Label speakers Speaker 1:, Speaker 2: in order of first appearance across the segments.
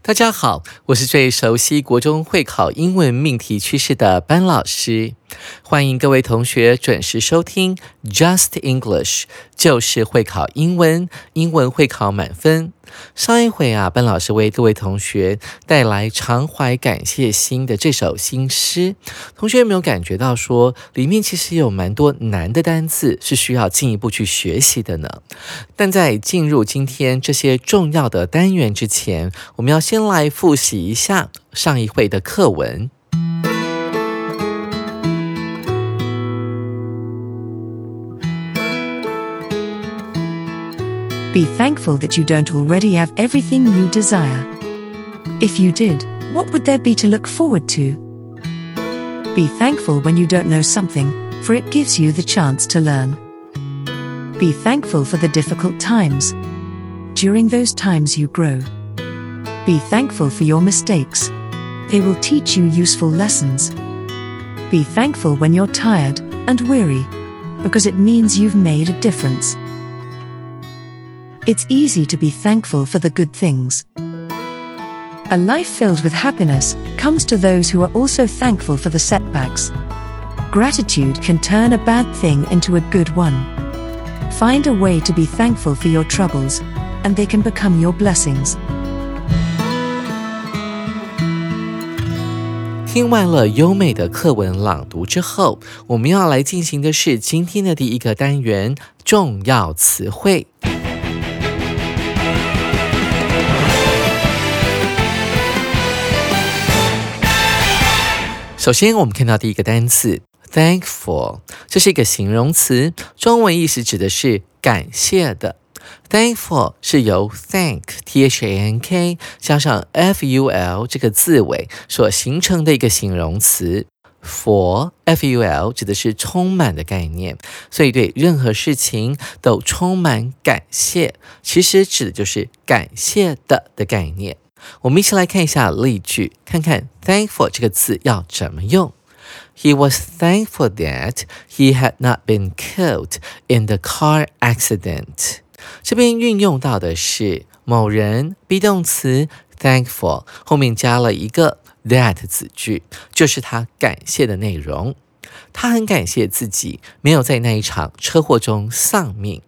Speaker 1: 大家好，我是最熟悉国中会考英文命题趋势的班老师，欢迎各位同学准时收听 Just English，就是会考英文，英文会考满分。上一回啊，班老师为各位同学带来常怀感谢心的这首新诗，同学有没有感觉到说里面其实有蛮多难的单字是需要进一步去学习的呢？但在进入今天这些重要的单元之前，我们要先来复习一下上一回的课文。
Speaker 2: Be thankful that you don't already have everything you desire. If you did, what would there be to look forward to? Be thankful when you don't know something, for it gives you the chance to learn. Be thankful for the difficult times. During those times you grow. Be thankful for your mistakes. They will teach you useful lessons. Be thankful when you're tired and weary, because it means you've made a difference. It's easy to be thankful for the good things. A life filled with happiness comes to those who are also thankful for the setbacks. Gratitude can turn a bad thing into a good one. Find a way to be thankful for your troubles, and they can become your blessings.
Speaker 1: 听完了优美的课文朗读之后，我们要来进行的是今天的第一个单元——重要词汇。 首先，我们看到第一个单词 thankful，这是一个形容词，中文意思指的是感谢的。thankful 是由 thank t h a n k 加上 f u l 这个字尾所形成的一个形容词。for f u l 指的是充满的概念，所以对任何事情都充满感谢，其实指的就是感谢的的概念。我们一起来看一下例句，看看 thankful 这个字要怎么用。He was thankful that he had not been killed in the car accident。这边运用到的是某人 be 动词 thankful 后面加了一个 that 子句，就是他感谢的内容。他很感谢自己没有在那一场车祸中丧命。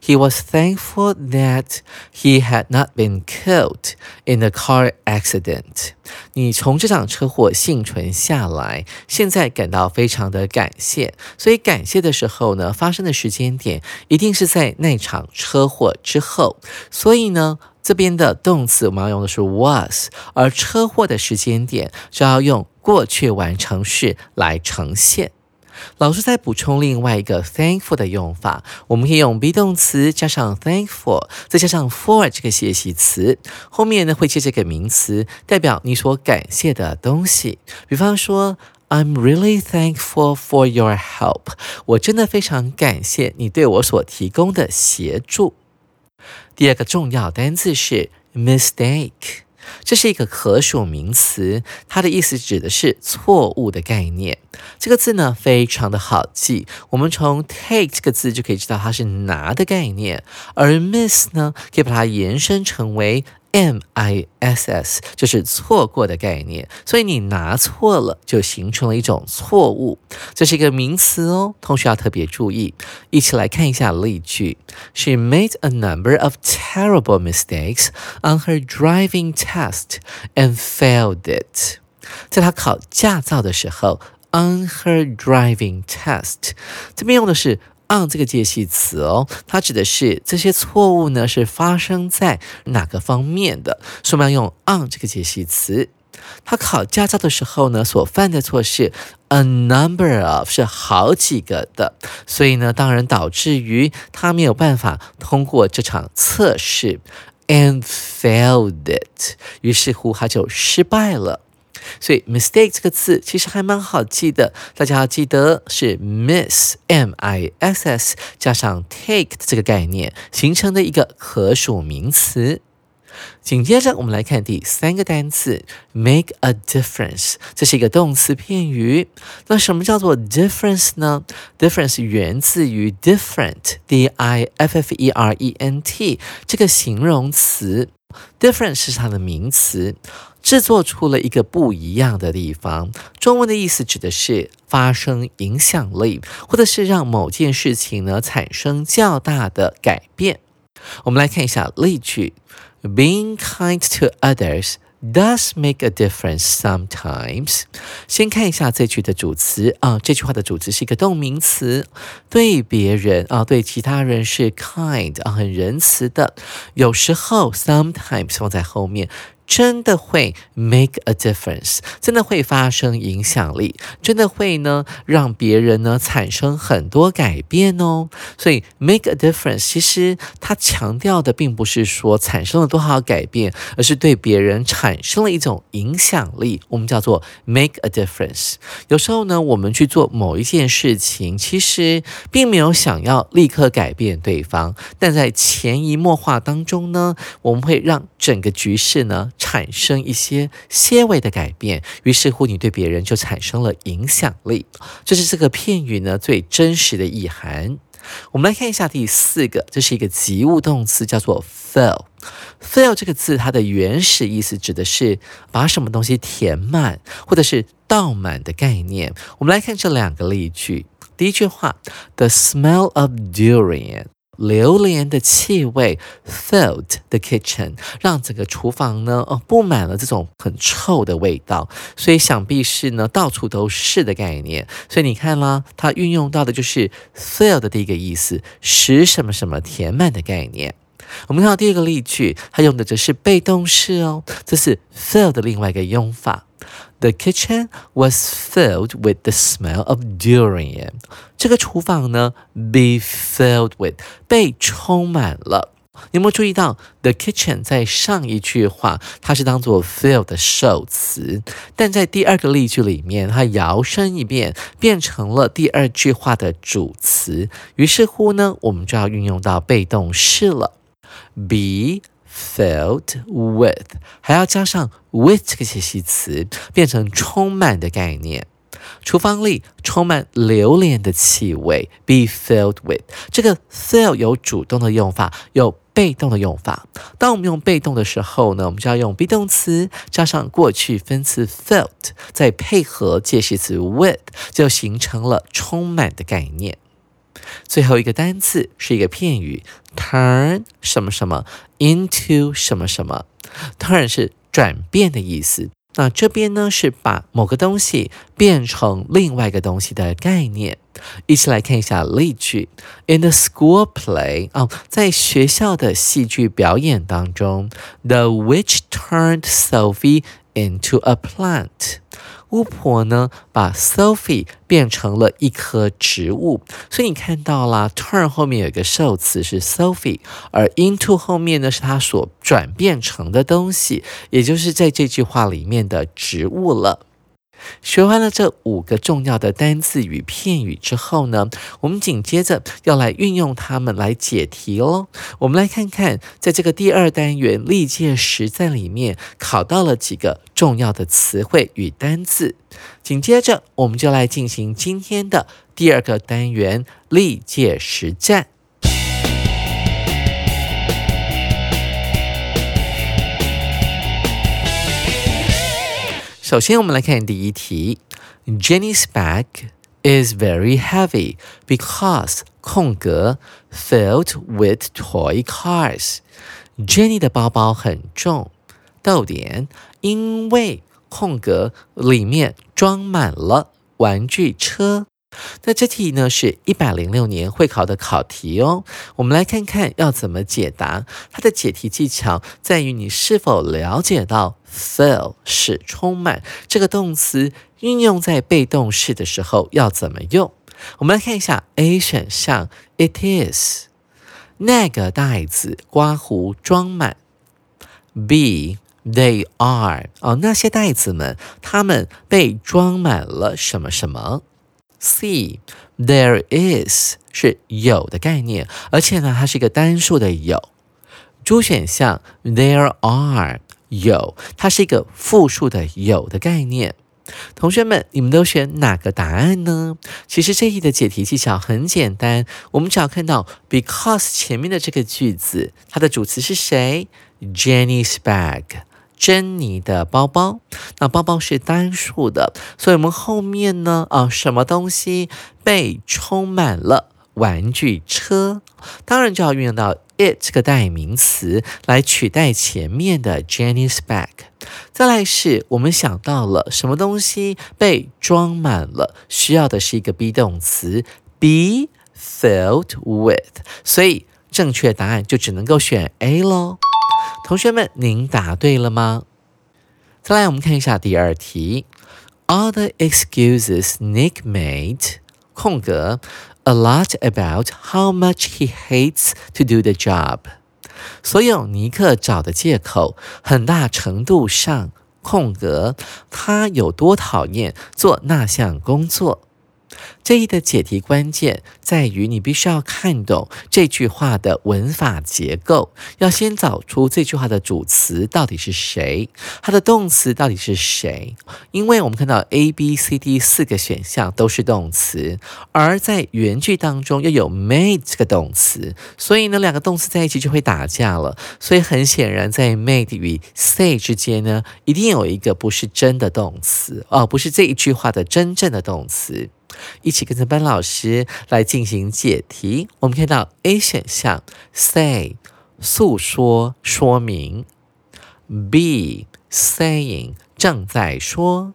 Speaker 1: He was thankful that he had not been killed in the car accident。你从这场车祸幸存下来，现在感到非常的感谢。所以感谢的时候呢，发生的时间点一定是在那场车祸之后。所以呢，这边的动词我们要用的是 was，而车祸的时间点就要用过去完成式来呈现。老师再补充另外一个 thankful 的用法，我们可以用 be 动词加上 thankful，再加上 for 这个谢系词，后面呢会接这个名词，代表你所感谢的东西。比方说，I'm really thankful for your help，我真的非常感谢你对我所提供的协助。第二个重要单字是 mistake。这是一个可数名词，它的意思指的是错误的概念。这个字呢非常的好记，我们从 take 这个字就可以知道它是拿的概念，而 miss 呢可以把它延伸成为。M I S S 就是错过的概念，所以你拿错了，就形成了一种错误。这是一个名词哦，同学要特别注意。一起来看一下例句：She made a number of terrible mistakes on her driving test and failed it。在她考驾照的时候，on her driving test，这边用的是。On 这个介系词哦，它指的是这些错误呢是发生在哪个方面的？所以我们要用 on 这个介系词。他考驾照的时候呢，所犯的错是 a number of 是好几个的，所以呢，当然导致于他没有办法通过这场测试。and failed it，于是乎他就失败了。所以 mistake 这个字其实还蛮好记的，大家要记得是 miss m i s s 加上 take 这个概念形成的一个可数名词。紧接着我们来看第三个单词 make a difference，这是一个动词片语。那什么叫做 difference 呢？difference 源自于 different，d i f f e r e n t 这个形容词，“difference” 是它的名词。制作出了一个不一样的地方。中文的意思指的是发生影响力，或者是让某件事情呢产生较大的改变。我们来看一下例句：Being kind to others does make a difference sometimes。先看一下这句的主词啊，这句话的主词是一个动名词，对别人啊，对其他人是 kind 啊，很仁慈的。有时候 sometimes 放在后面。真的会 make a difference，真的会发生影响力，真的会呢让别人呢产生很多改变哦。所以 make a difference，其实它强调的并不是说产生了多少改变，而是对别人产生了一种影响力，我们叫做 make a difference。有时候呢，我们去做某一件事情，其实并没有想要立刻改变对方，但在潜移默化当中呢，我们会让整个局势呢。产生一些些微的改变，于是乎你对别人就产生了影响力。这是这个片语呢最真实的意涵。我们来看一下第四个，这是一个及物动词，叫做 fill。fill 这个字它的原始意思指的是把什么东西填满或者是倒满的概念。我们来看这两个例句。第一句话：The smell of durian。榴莲的气味 filled the kitchen，让整个厨房呢，哦，布满了这种很臭的味道。所以想必是呢，到处都是的概念。所以你看啦，它运用到的就是 fill 的第一个意思，使什么什么填满的概念。我们看到第二个例句，它用的则是被动式哦，这是 fill 的另外一个用法。The kitchen was filled with the smell of durian。这个厨房呢，be filled with 被充满了。有没有注意到，the kitchen 在上一句话它是当做 fill 的受词，但在第二个例句里面，它摇身一变变成了第二句话的主词。于是乎呢，我们就要运用到被动式了，be。Filled with，还要加上 with 这个介系词，变成充满的概念。厨房里充满榴莲的气味。Be filled with，这个 fill 有主动的用法，有被动的用法。当我们用被动的时候呢，我们就要用 be 动词加上过去分词 filled，再配合介系词 with，就形成了充满的概念。最后一个单词是一个片语，turn 什么什么 into 什么什么，turn 是转变的意思。那这边呢是把某个东西变成另外一个东西的概念。一起来看一下例句：In the school play，哦，在学校的戏剧表演当中，The witch turned Sophie into a plant。巫婆呢，把 Sophie 变成了一棵植物，所以你看到啦 turn 后面有一个受词是 Sophie，而 into 后面呢是它所转变成的东西，也就是在这句话里面的植物了。学完了这五个重要的单字与片语之后呢，我们紧接着要来运用它们来解题喽。我们来看看，在这个第二单元历届实战里面考到了几个重要的词汇与单字。紧接着，我们就来进行今天的第二个单元历届实战。首先，我们来看第一题。Jenny's bag is very heavy because 空格 filled with toy cars。Jenny 的包包很重，逗点，因为空格里面装满了玩具车。那这题呢是一百零六年会考的考题哦。我们来看看要怎么解答。它的解题技巧在于你是否了解到 fill 是充满这个动词运用在被动式的时候要怎么用。我们来看一下 A 选项，It is 那个袋子刮胡装满 B they are 哦，那些袋子们，它们被装满了什么什么。C there is 是有的概念，而且呢，它是一个单数的有。D 选项 there are 有，它是一个复数的有的概念。同学们，你们都选哪个答案呢？其实这一的解题技巧很简单，我们只要看到 because 前面的这个句子，它的主词是谁？Jenny's bag，珍妮的包包。那包包是单数的，所以我们后面呢，啊，什么东西被充满了？玩具车，当然就要运用到 it 这个代名词来取代前面的 Jenny's bag。再来是我们想到了什么东西被装满了，需要的是一个 be 动词 be filled with，所以正确答案就只能够选 A 喽。同学们，您答对了吗？再来，我们看一下第二题，All the excuses Nick made，空格。a lot about how much he hates to do the job。所有尼克找的借口，很大程度上空格他有多讨厌做那项工作。这一的解题关键在于，你必须要看懂这句话的文法结构，要先找出这句话的主词到底是谁，它的动词到底是谁。因为我们看到 A、B、C、D 四个选项都是动词，而在原句当中又有 made 这个动词，所以呢，两个动词在一起就会打架了。所以很显然，在 made 与 say 之间呢，一定有一个不是真的动词哦，不是这一句话的真正的动词。一起跟着班老师来进行解题。我们看到 A 选项 say 诉说说明，B saying 正在说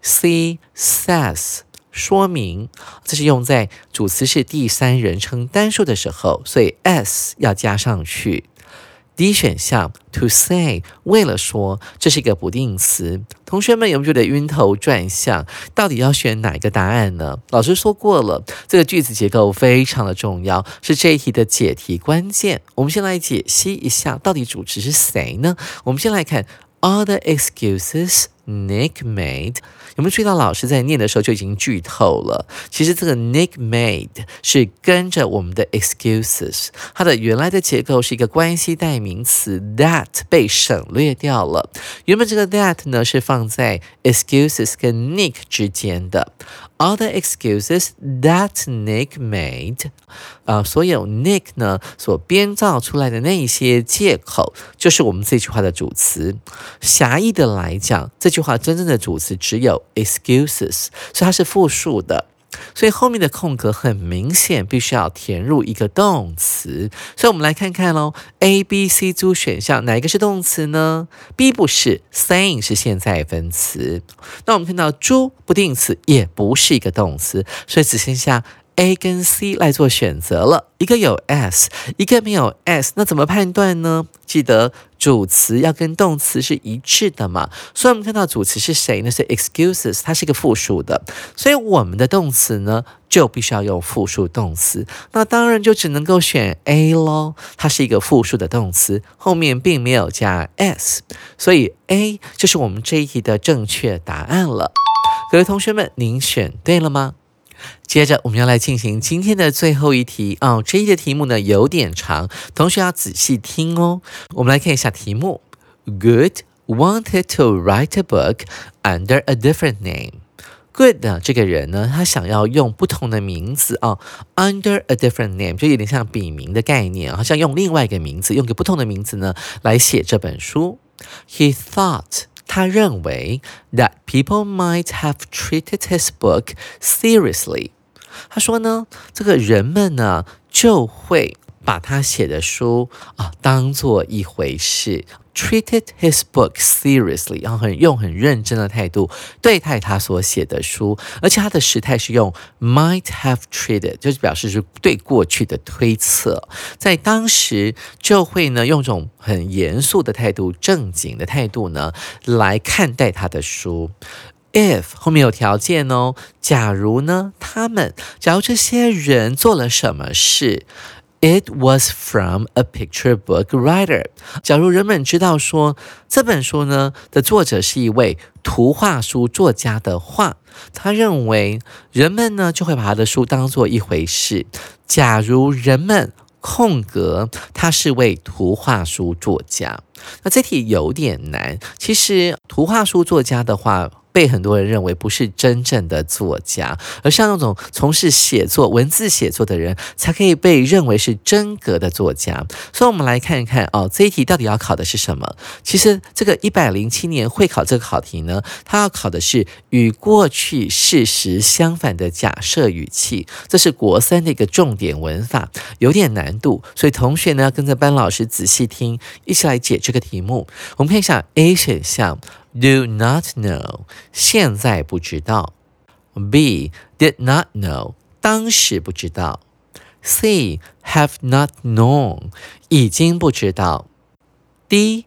Speaker 1: ，C says 说明。这是用在主词是第三人称单数的时候，所以 s 要加上去。D 选项 to say 为了说，这是一个不定词。同学们有没有觉得晕头转向？到底要选哪一个答案呢？老师说过了，这个句子结构非常的重要，是这一题的解题关键。我们先来解析一下，到底主词是谁呢？我们先来看 other excuses Nick made。有没有注意到老师在念的时候就已经剧透了？其实这个 Nick made 是跟着我们的 excuses，它的原来的结构是一个关系代名词 that 被省略掉了。原本这个 that 呢是放在 excuses 跟 Nick 之间的。All the excuses that Nick made，啊，所有 Nick 呢所编造出来的那一些借口，就是我们这句话的主词。狭义的来讲，这句话真正的主词只有 excuses，所以它是复数的。所以后面的空格很明显，必须要填入一个动词。所以我们来看看喽，A、B、C 组选项哪一个是动词呢？B 不是，saying 是现在分词。那我们看到猪不定词也不是一个动词，所以只剩下。A 跟 C 来做选择了，一个有 s，一个没有 s，那怎么判断呢？记得主词要跟动词是一致的嘛。所以我们看到主词是谁呢？是 excuses，它是一个复数的，所以我们的动词呢就必须要用复数动词。那当然就只能够选 A 咯，它是一个复数的动词，后面并没有加 s，所以 A 就是我们这一题的正确答案了。各位同学们，您选对了吗？接着我们要来进行今天的最后一题哦。这一的题目呢有点长，同学要仔细听哦。我们来看一下题目：Good wanted to write a book under a different name. Good 呢这个人呢，他想要用不同的名字哦，under a different name 就有点像笔名的概念，好像用另外一个名字，用个不同的名字呢来写这本书。He thought. 他认为 that people might have treated his book seriously。他说呢，这个人们呢就会把他写的书啊当做一回事。Treated his book seriously，然后很用很认真的态度对待他所写的书，而且他的时态是用 might have treated，就是表示是对过去的推测，在当时就会呢用种很严肃的态度、正经的态度呢来看待他的书。if 后面有条件哦，假如呢他们，假如这些人做了什么事。It was from a picture book writer。假如人们知道说这本书呢的作者是一位图画书作家的话，他认为人们呢就会把他的书当做一回事。假如人们空格，他是位图画书作家，那这题有点难。其实图画书作家的话。被很多人认为不是真正的作家，而像那种从事写作、文字写作的人，才可以被认为是真格的作家。所以，我们来看一看哦，这一题到底要考的是什么？其实，这个一百零七年会考这个考题呢，它要考的是与过去事实相反的假设语气，这是国三的一个重点文法，有点难度。所以，同学呢要跟着班老师仔细听，一起来解这个题目。我们看一下 A 选项。Do not know，现在不知道。B did not know，当时不知道。C have not known，已经不知道。D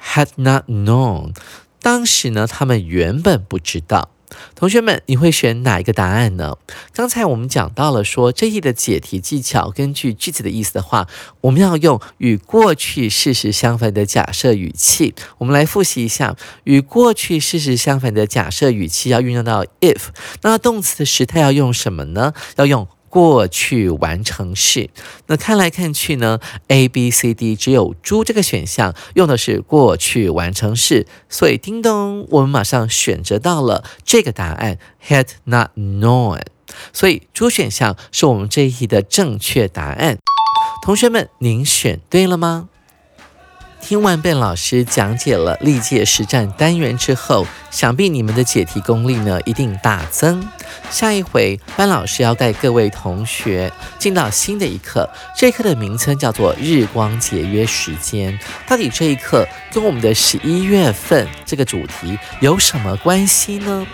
Speaker 1: had not known，当时呢，他们原本不知道。 同学们，你会选哪一个答案呢？刚才我们讲到了说这一的解题技巧，根据句子的意思的话，我们要用与过去事实相反的假设语气。我们来复习一下，与过去事实相反的假设语气要运用到 if，那动词的时态要用什么呢？要用。过去完成式，那看来看去呢？A、B、C、D 只有猪这个选项用的是过去完成式，所以叮咚，我们马上选择到了这个答案，had not known。所以猪选项是我们这一题的正确答案。同学们，您选对了吗？听完卞老师讲解了历届实战单元之后，想必你们的解题功力呢一定大增。下一回，班老师要带各位同学进到新的一课，这一课的名称叫做“日光节约时间”。到底这一课跟我们的十一月份这个主题有什么关系呢？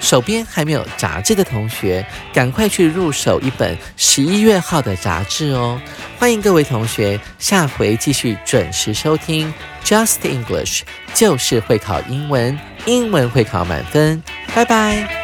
Speaker 1: 手边还没有杂志的同学，赶快去入手一本十一月号的杂志哦！欢迎各位同学下回继续准时收听 Just English，就是会考英文，英文会考满分，拜拜。